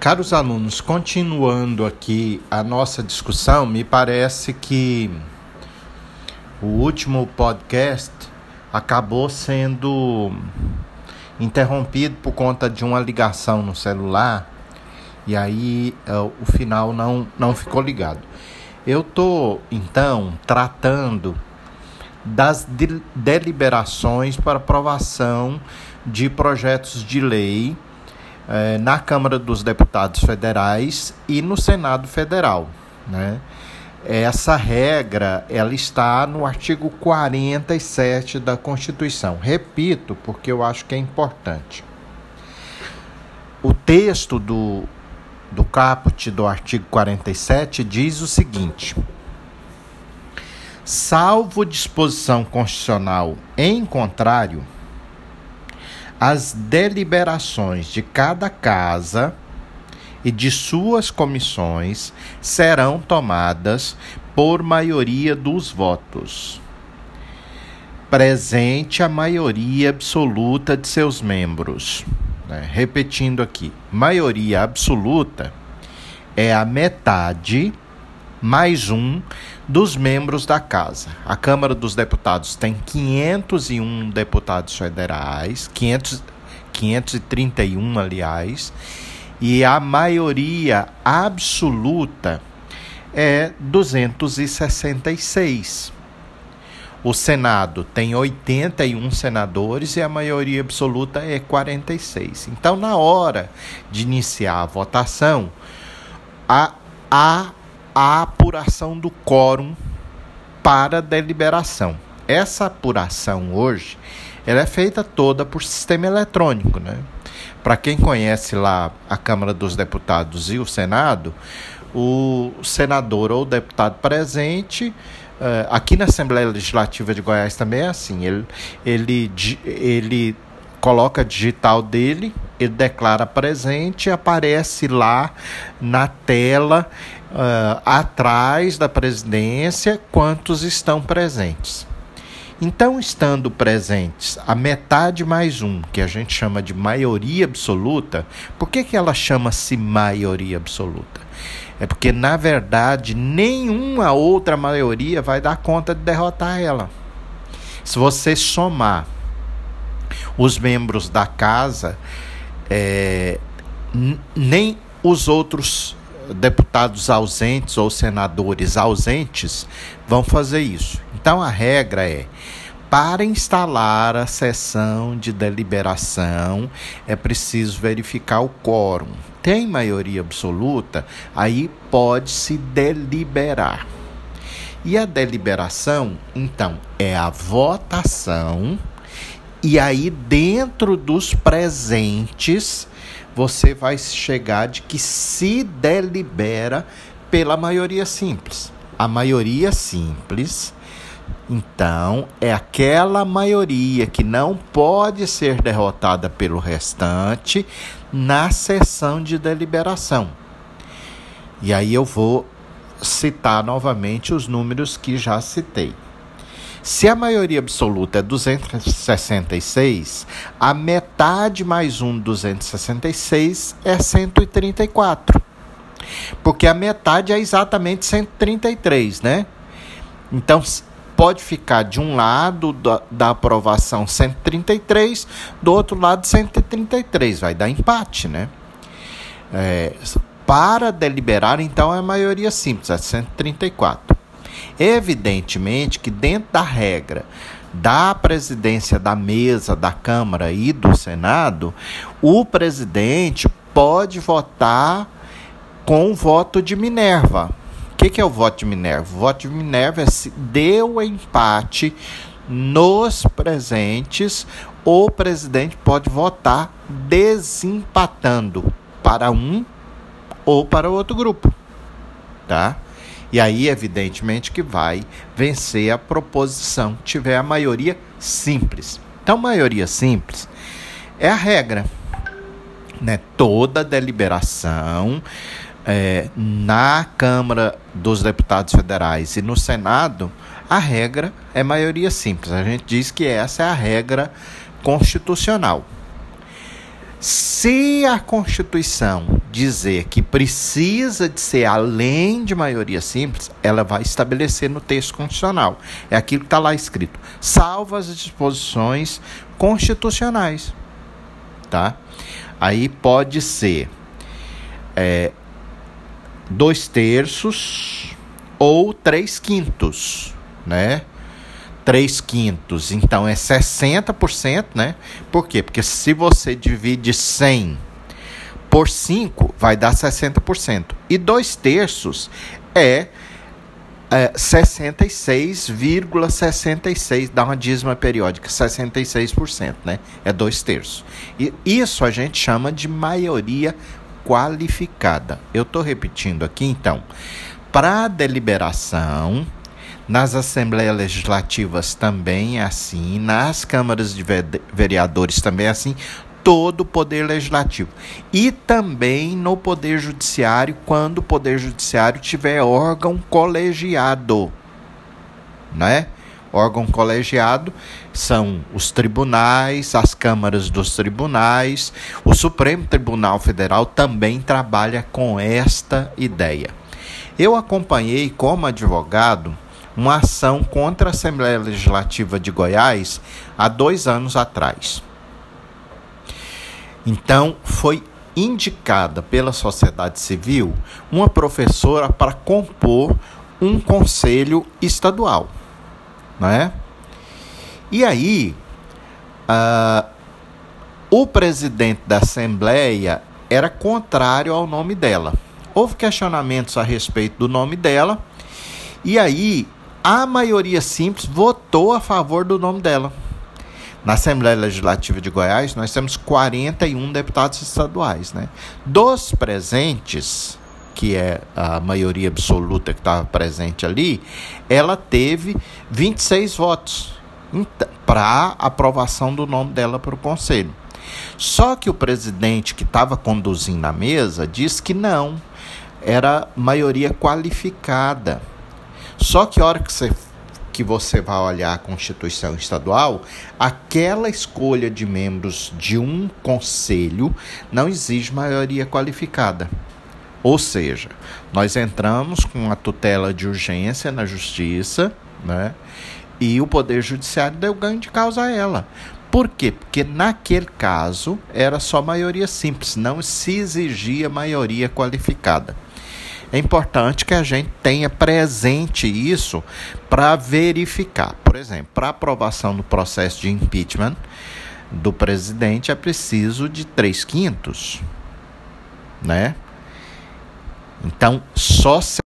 Caros alunos, continuando aqui a nossa discussão, me parece que o último podcast acabou sendo interrompido por conta de uma ligação no celular e aí é, o final não, não ficou ligado. Eu estou então tratando das de deliberações para aprovação de projetos de lei eh, na Câmara dos Deputados Federais e no Senado Federal. Né? Essa regra ela está no artigo 47 da Constituição. Repito, porque eu acho que é importante. O texto do, do caput do artigo 47 diz o seguinte: salvo disposição constitucional em contrário as deliberações de cada casa e de suas comissões serão tomadas por maioria dos votos. Presente a maioria absoluta de seus membros. Né? Repetindo aqui: maioria absoluta é a metade mais um dos membros da casa. A Câmara dos Deputados tem 501 deputados federais, 500, 531, aliás, e a maioria absoluta é 266. O Senado tem 81 senadores e a maioria absoluta é 46. Então, na hora de iniciar a votação, a, a a apuração do quórum para deliberação. Essa apuração hoje ela é feita toda por sistema eletrônico, né? Para quem conhece lá a Câmara dos Deputados e o Senado, o senador ou deputado presente uh, aqui na Assembleia Legislativa de Goiás também é assim. Ele, ele, ele coloca digital dele, ele declara presente, aparece lá na tela uh, atrás da presidência quantos estão presentes. Então, estando presentes a metade mais um, que a gente chama de maioria absoluta, por que, que ela chama-se maioria absoluta? É porque, na verdade, nenhuma outra maioria vai dar conta de derrotar ela. Se você somar os membros da casa, é, nem os outros deputados ausentes ou senadores ausentes vão fazer isso. Então a regra é: para instalar a sessão de deliberação, é preciso verificar o quórum. Tem maioria absoluta, aí pode-se deliberar. E a deliberação, então, é a votação, e aí dentro dos presentes você vai chegar de que se delibera pela maioria simples. A maioria simples, então, é aquela maioria que não pode ser derrotada pelo restante na sessão de deliberação. E aí eu vou citar novamente os números que já citei. Se a maioria absoluta é 266, a metade mais um 266 é 134. Porque a metade é exatamente 133, né? Então pode ficar de um lado da, da aprovação 133, do outro lado 133, vai dar empate, né? É, para deliberar, então, é a maioria simples, é 134. Evidentemente que dentro da regra da presidência da mesa da Câmara e do Senado, o presidente pode votar com o voto de Minerva. O que, que é o voto de Minerva? O voto de Minerva é se deu empate nos presentes, o presidente pode votar desempatando para um ou para outro grupo, tá? E aí, evidentemente, que vai vencer a proposição, tiver a maioria simples. Então, maioria simples é a regra. Né? Toda deliberação é, na Câmara dos Deputados Federais e no Senado, a regra é maioria simples. A gente diz que essa é a regra constitucional. Se a Constituição dizer que precisa de ser além de maioria simples, ela vai estabelecer no texto constitucional. É aquilo que está lá escrito, salvo as disposições constitucionais. Tá? Aí pode ser é, dois terços ou três quintos, né? 3 quintos, então é 60%, né? Por quê? Porque se você divide 100 por 5, vai dar 60%. E 2 terços é, é 66,66, ,66, dá uma dízima periódica, 66%, né? É 2 terços. E isso a gente chama de maioria qualificada. Eu estou repetindo aqui, então. Para deliberação, nas assembleias legislativas também é assim, nas câmaras de vereadores também é assim, todo o poder legislativo. E também no poder judiciário, quando o poder judiciário tiver órgão colegiado, né? Órgão colegiado são os tribunais, as câmaras dos tribunais, o Supremo Tribunal Federal também trabalha com esta ideia. Eu acompanhei como advogado uma ação contra a Assembleia Legislativa de Goiás há dois anos atrás. Então, foi indicada pela sociedade civil uma professora para compor um conselho estadual. Né? E aí, uh, o presidente da Assembleia era contrário ao nome dela. Houve questionamentos a respeito do nome dela, e aí a maioria simples votou a favor do nome dela. Na Assembleia Legislativa de Goiás, nós temos 41 deputados estaduais. Né? Dos presentes, que é a maioria absoluta que estava presente ali, ela teve 26 votos para aprovação do nome dela para o Conselho. Só que o presidente que estava conduzindo a mesa disse que não, era maioria qualificada. Só que a hora que você, que você vai olhar a Constituição Estadual, aquela escolha de membros de um conselho não exige maioria qualificada. Ou seja, nós entramos com a tutela de urgência na justiça, né? E o Poder Judiciário deu ganho de causa a ela. Por quê? Porque naquele caso era só maioria simples, não se exigia maioria qualificada é importante que a gente tenha presente isso para verificar. Por exemplo, para aprovação do processo de impeachment do presidente é preciso de três quintos, né? Então, só se